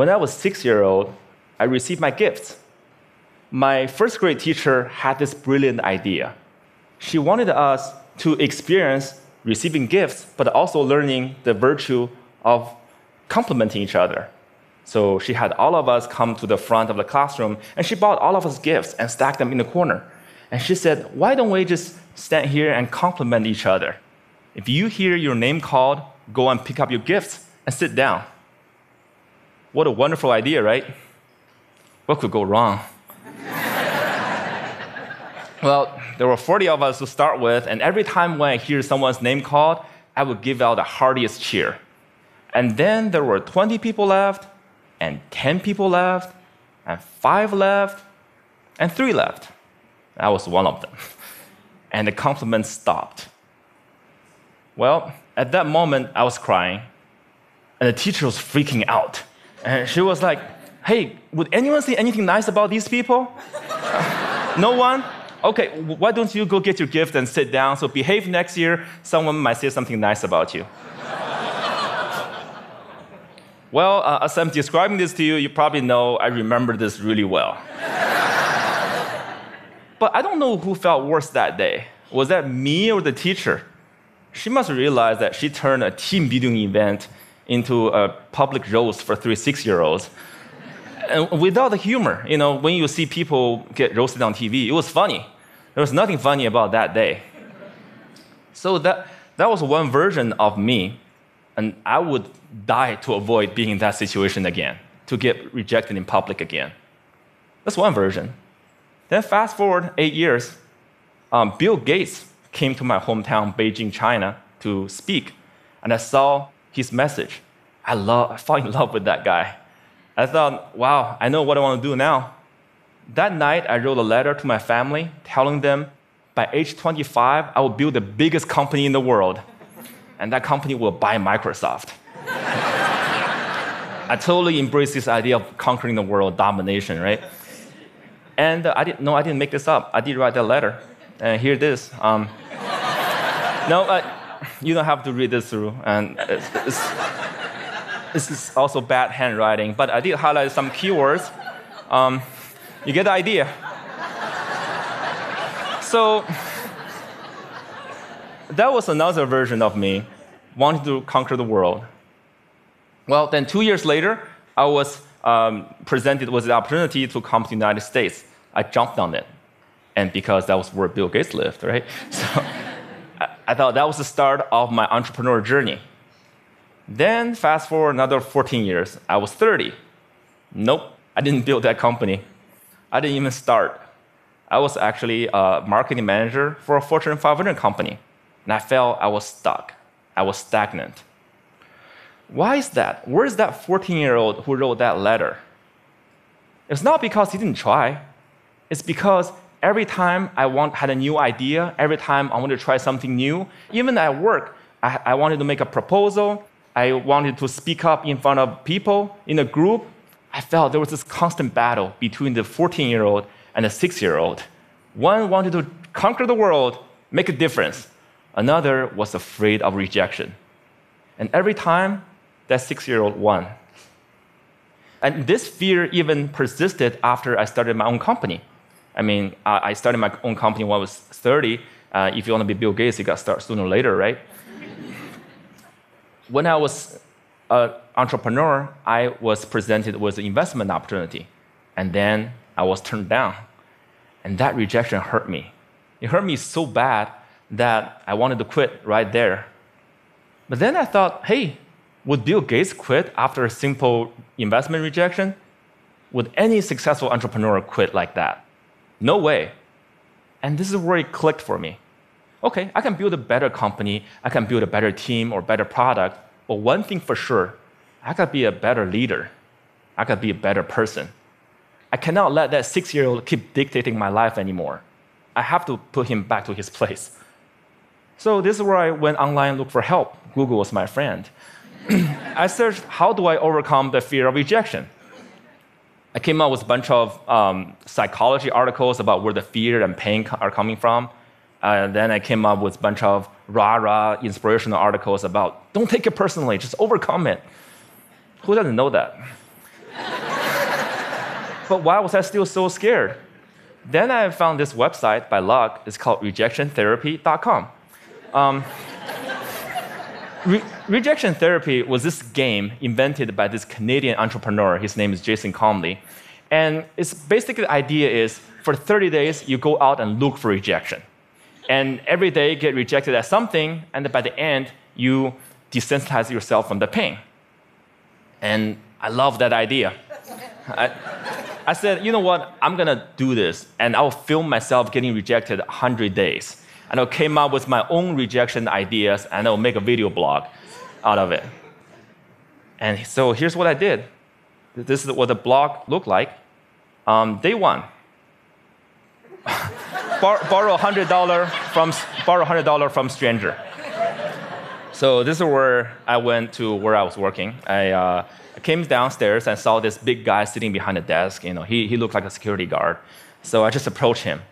When I was six year old, I received my gifts. My first grade teacher had this brilliant idea. She wanted us to experience receiving gifts, but also learning the virtue of complimenting each other. So she had all of us come to the front of the classroom, and she bought all of us gifts and stacked them in the corner. And she said, Why don't we just stand here and compliment each other? If you hear your name called, go and pick up your gifts and sit down. What a wonderful idea, right? What could go wrong? well, there were 40 of us to start with, and every time when I hear someone's name called, I would give out the heartiest cheer. And then there were 20 people left, and 10 people left, and 5 left, and 3 left. I was one of them. And the compliments stopped. Well, at that moment, I was crying, and the teacher was freaking out. And she was like, Hey, would anyone say anything nice about these people? no one? Okay, why don't you go get your gift and sit down? So behave next year, someone might say something nice about you. well, uh, as I'm describing this to you, you probably know I remember this really well. but I don't know who felt worse that day. Was that me or the teacher? She must realize that she turned a team building event into a public roast for three six year olds and without the humor. You know, when you see people get roasted on TV, it was funny. There was nothing funny about that day. So that, that was one version of me, and I would die to avoid being in that situation again, to get rejected in public again. That's one version. Then fast forward eight years, um, Bill Gates came to my hometown, Beijing, China, to speak, and I saw his message. I, love, I fell in love with that guy. I thought, wow, I know what I want to do now. That night, I wrote a letter to my family telling them by age 25, I will build the biggest company in the world, and that company will buy Microsoft. I totally embraced this idea of conquering the world, domination, right? And uh, I didn't, no, I didn't make this up. I did write that letter. And here it is. Um, no, uh, you don't have to read this through. And it's, it's, this is also bad handwriting, but I did highlight some keywords. Um, you get the idea. so that was another version of me wanting to conquer the world. Well, then two years later, I was um, presented with the opportunity to come to the United States. I jumped on it. And because that was where Bill Gates lived, right? So I, thought that was the start of my entrepreneur journey. Then, fast forward another 14 years, I was 30. Nope, I didn't build that company. I didn't even start. I was actually a marketing manager for a Fortune 500 company, and I felt I was stuck. I was stagnant. Why is that? Where is that 14 year old who wrote that letter? It's not because he didn't try, it's because every time I want, had a new idea, every time I wanted to try something new, even at work, I, I wanted to make a proposal, I wanted to speak up in front of people in a group, I felt there was this constant battle between the 14 year old and the 6 year old. One wanted to conquer the world, make a difference. Another was afraid of rejection. And every time, that 6 year old won. And this fear even persisted after I started my own company. I mean, I started my own company when I was 30. Uh, if you want to be Bill Gates, you got to start sooner or later, right? when I was an entrepreneur, I was presented with an investment opportunity, and then I was turned down. And that rejection hurt me. It hurt me so bad that I wanted to quit right there. But then I thought, hey, would Bill Gates quit after a simple investment rejection? Would any successful entrepreneur quit like that? No way. And this is where it clicked for me okay, I can build a better company, I can build a better team or better product, but one thing for sure, I gotta be a better leader. I gotta be a better person. I cannot let that six year old keep dictating my life anymore. I have to put him back to his place. So this is where I went online looked for help. Google was my friend. I searched how do I overcome the fear of rejection. I came up with a bunch of um, psychology articles about where the fear and pain are coming from. And then I came up with a bunch of rah rah inspirational articles about don't take it personally, just overcome it. Who doesn't know that? but why was I still so scared? Then I found this website by luck. It's called rejectiontherapy.com. Um, Re- rejection therapy was this game invented by this Canadian entrepreneur. His name is Jason Comely. And it's basically the idea is for 30 days, you go out and look for rejection. And every day get rejected at something, and by the end, you desensitize yourself from the pain. And I love that idea. I, I said, you know what? I'm gonna do this, and I'll film myself getting rejected 100 days and I came up with my own rejection ideas, and I'll make a video blog out of it. And so here's what I did. This is what the blog looked like. Um, day one, Bar- borrow $100 from, borrow $100 from stranger. So this is where I went to where I was working. I, uh, came downstairs and saw this big guy sitting behind the desk. You know, he, he looked like a security guard. So I just approached him.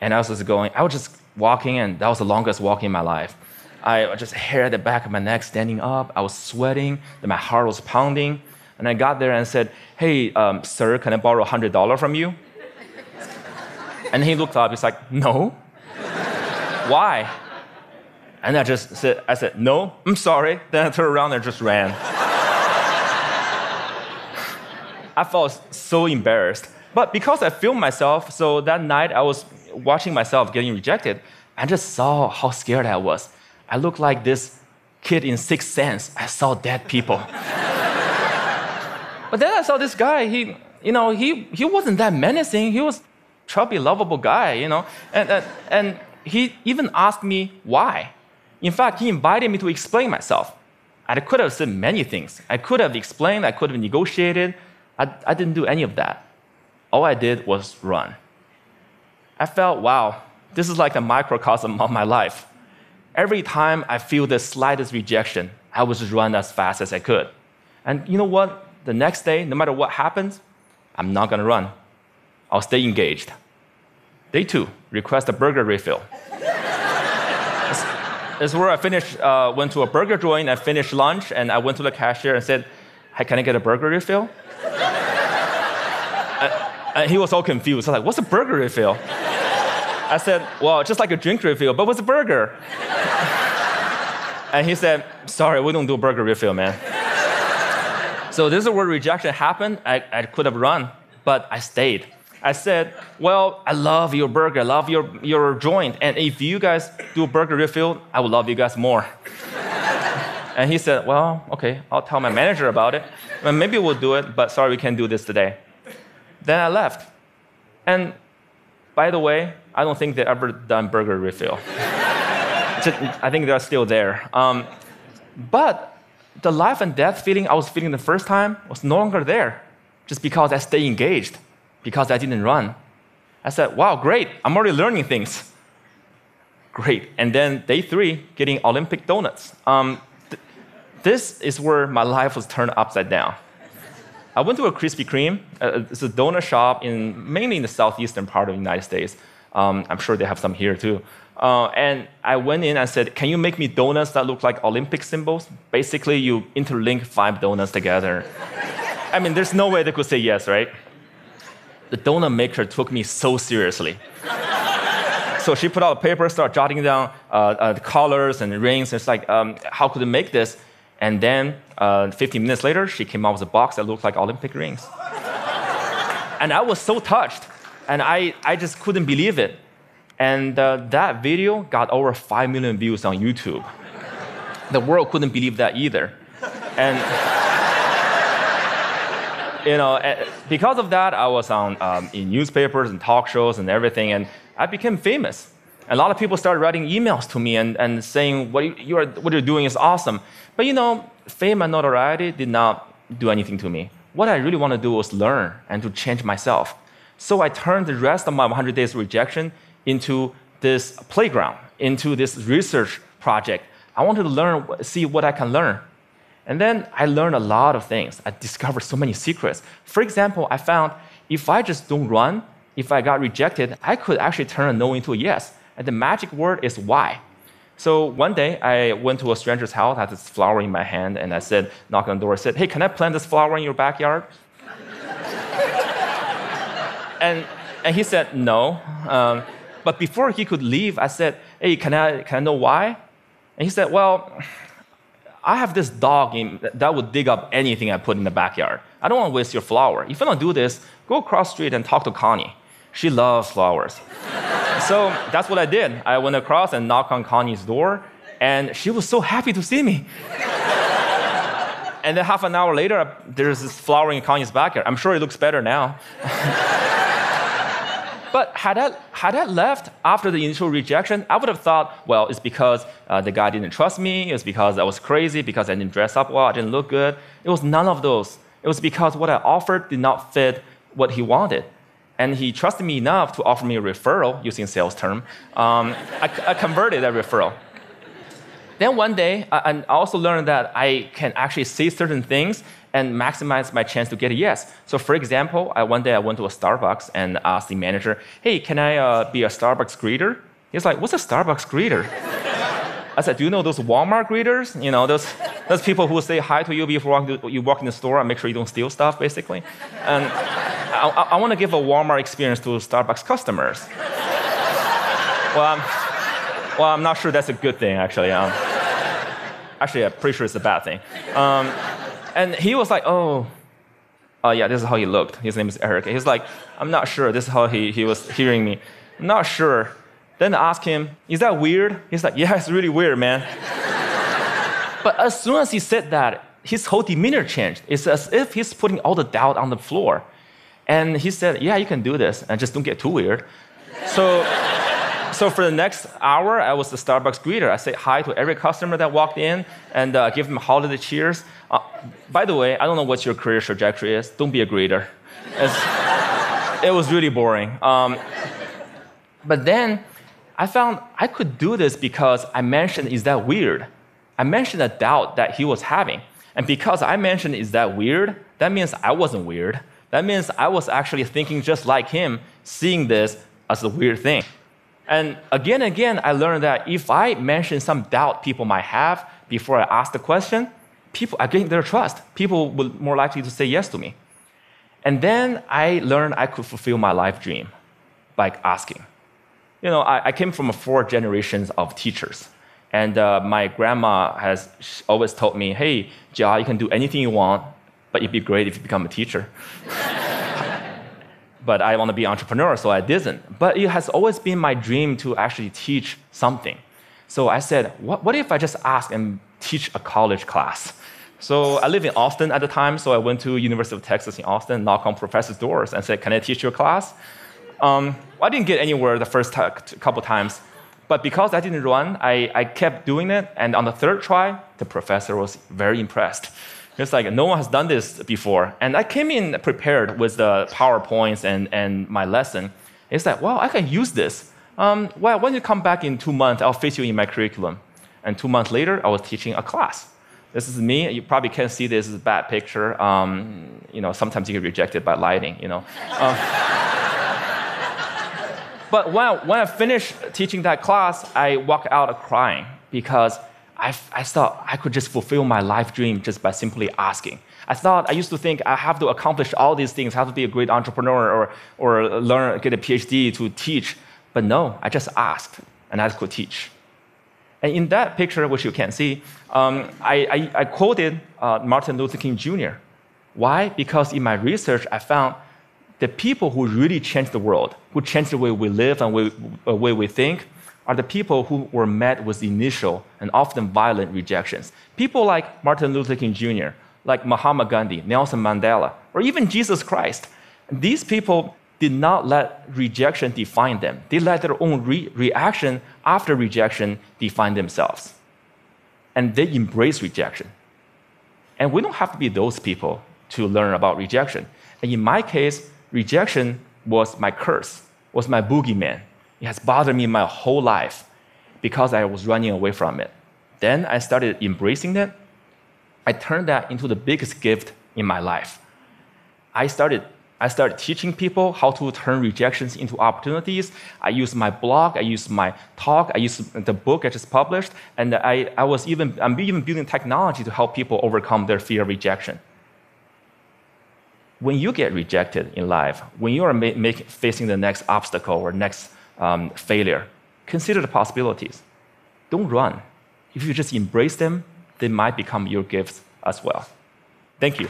And I was just going, I was just walking, and that was the longest walk in my life. I just hair at the back of my neck standing up. I was sweating, my heart was pounding. And I got there and said, Hey, um, sir, can I borrow $100 from you? And he looked up, he's like, No. Why? And I just said, I said, No, I'm sorry. Then I turned around and just ran. I felt so embarrassed. But because I filmed myself, so that night I was watching myself getting rejected, I just saw how scared I was. I looked like this kid in Sixth Sense. I saw dead people. but then I saw this guy. He, you know, he, he wasn't that menacing. He was chubby, lovable guy, you know. And, and, and he even asked me why. In fact, he invited me to explain myself. I could have said many things. I could have explained, I could have negotiated. I, I didn't do any of that. All I did was run. I felt, wow, this is like a microcosm of my life. Every time I feel the slightest rejection, I would just run as fast as I could. And you know what? The next day, no matter what happens, I'm not gonna run. I'll stay engaged. Day two, request a burger refill. It's where I finished, uh, went to a burger joint, I finished lunch, and I went to the cashier and said, Hey, can I get a burger refill? And he was all confused. I was like, What's a burger refill? I said, Well, just like a drink refill, but with a burger. and he said, Sorry, we don't do burger refill, man. so this is where rejection happened. I, I could have run, but I stayed. I said, Well, I love your burger, I love your, your joint. And if you guys do a burger refill, I would love you guys more. and he said, Well, okay, I'll tell my manager about it. Maybe we'll do it, but sorry, we can't do this today. Then I left. And by the way, I don't think they ever done burger refill. I think they're still there. Um, but the life and death feeling I was feeling the first time was no longer there, just because I stayed engaged, because I didn't run. I said, wow, great, I'm already learning things. Great. And then day three, getting Olympic donuts. Um, th- this is where my life was turned upside down. I went to a Krispy Kreme. Uh, it's a donut shop in mainly in the southeastern part of the United States. Um, I'm sure they have some here too. Uh, and I went in and said, "Can you make me donuts that look like Olympic symbols?" Basically, you interlink five donuts together. I mean, there's no way they could say yes, right? The donut maker took me so seriously. so she put out a paper, started jotting down uh, uh, the colors and rings. It's like, um, how could I make this? And then uh, 15 minutes later, she came out with a box that looked like Olympic rings. and I was so touched. And I, I just couldn't believe it. And uh, that video got over 5 million views on YouTube. The world couldn't believe that either. And, you know, eh, because of that, I was on um, in newspapers and talk shows and everything, and I became famous. A lot of people started writing emails to me and, and saying, what, you are, what you're doing is awesome. But you know, fame and notoriety did not do anything to me. What I really want to do was learn and to change myself. So I turned the rest of my 100 days rejection into this playground, into this research project. I wanted to learn, see what I can learn. And then I learned a lot of things. I discovered so many secrets. For example, I found if I just don't run, if I got rejected, I could actually turn a no into a yes. And the magic word is why. So one day I went to a stranger's house, had this flower in my hand, and I said, knock on the door, I said, hey, can I plant this flower in your backyard? and, and he said, no. Um, but before he could leave, I said, hey, can I, can I know why? And he said, well, I have this dog in, that would dig up anything I put in the backyard. I don't want to waste your flower. If you don't do this, go across street and talk to Connie. She loves flowers. so that's what I did. I went across and knocked on Connie's door, and she was so happy to see me. and then half an hour later, there's this flower in Connie's backyard. I'm sure it looks better now. But had I, had I left after the initial rejection, I would have thought, well, it's because uh, the guy didn't trust me, it's because I was crazy, because I didn't dress up well, I didn't look good. It was none of those. It was because what I offered did not fit what he wanted. And he trusted me enough to offer me a referral, using sales term. Um, I, I converted that referral. Then one day, I, I also learned that I can actually say certain things and maximize my chance to get a yes. So, for example, I, one day I went to a Starbucks and asked the manager, "Hey, can I uh, be a Starbucks greeter?" He's like, "What's a Starbucks greeter?" I said, "Do you know those Walmart greeters? You know those those people who say hi to you before you walk in the store and make sure you don't steal stuff, basically." And I, I, I want to give a Walmart experience to Starbucks customers. well, I'm, well, I'm not sure that's a good thing, actually. Um, actually, I'm pretty sure it's a bad thing. Um, and he was like, oh, oh yeah, this is how he looked. His name is Eric. He's like, I'm not sure. This is how he, he was hearing me. I'm not sure. Then I asked him, is that weird? He's like, yeah, it's really weird, man. but as soon as he said that, his whole demeanor changed. It's as if he's putting all the doubt on the floor. And he said, yeah, you can do this, and just don't get too weird. So so for the next hour, I was the Starbucks greeter. I say hi to every customer that walked in and uh, give them holiday cheers. Uh, by the way, I don't know what your career trajectory is. Don't be a greeter. it was really boring. Um, but then I found I could do this because I mentioned, is that weird? I mentioned a doubt that he was having. And because I mentioned, is that weird? That means I wasn't weird. That means I was actually thinking just like him, seeing this as a weird thing. And again and again, I learned that if I mention some doubt people might have before I ask the question, people, I gain their trust. People will more likely to say yes to me. And then I learned I could fulfill my life dream by asking. You know, I, I came from four generations of teachers. And uh, my grandma has always told me, hey, Jia, you can do anything you want, but it'd be great if you become a teacher. but I want to be an entrepreneur, so I didn't. But it has always been my dream to actually teach something. So I said, what, what if I just ask and teach a college class? So I live in Austin at the time, so I went to University of Texas in Austin, knocked on professors' doors, and said, "Can I teach your class?" Um, well, I didn't get anywhere the first t- couple times, but because I didn't run, I, I kept doing it, and on the third try, the professor was very impressed. It's like no one has done this before. And I came in prepared with the PowerPoints and, and my lesson. It's like, well, I can use this. Um, well, when you come back in two months, I'll fit you in my curriculum. And two months later, I was teaching a class. This is me. You probably can't see this a bad picture. Um, you know, sometimes you get rejected by lighting, you know. Um, but when I, when I finished teaching that class, I walked out crying because I, I thought I could just fulfill my life dream just by simply asking. I thought I used to think I have to accomplish all these things, have to be a great entrepreneur or, or learn, get a PhD to teach. But no, I just asked and I could teach. And in that picture, which you can see, um, I, I, I, quoted uh, Martin Luther King Jr. Why? Because in my research, I found the people who really changed the world, who changed the way we live and the way we think, are the people who were met with initial and often violent rejections. People like Martin Luther King Jr., like Mahatma Gandhi, Nelson Mandela, or even Jesus Christ. These people did not let rejection define them. They let their own re- reaction after rejection define themselves. And they embrace rejection. And we don't have to be those people to learn about rejection. And in my case, rejection was my curse, was my boogeyman. It has bothered me my whole life because I was running away from it. Then I started embracing it. I turned that into the biggest gift in my life. I started, I started teaching people how to turn rejections into opportunities. I used my blog, I used my talk, I used the book I just published, and I, I was even, I'm even building technology to help people overcome their fear of rejection. when you get rejected in life, when you are ma- make, facing the next obstacle or next um, failure, consider the possibilities. Don't run. If you just embrace them, they might become your gifts as well. Thank you.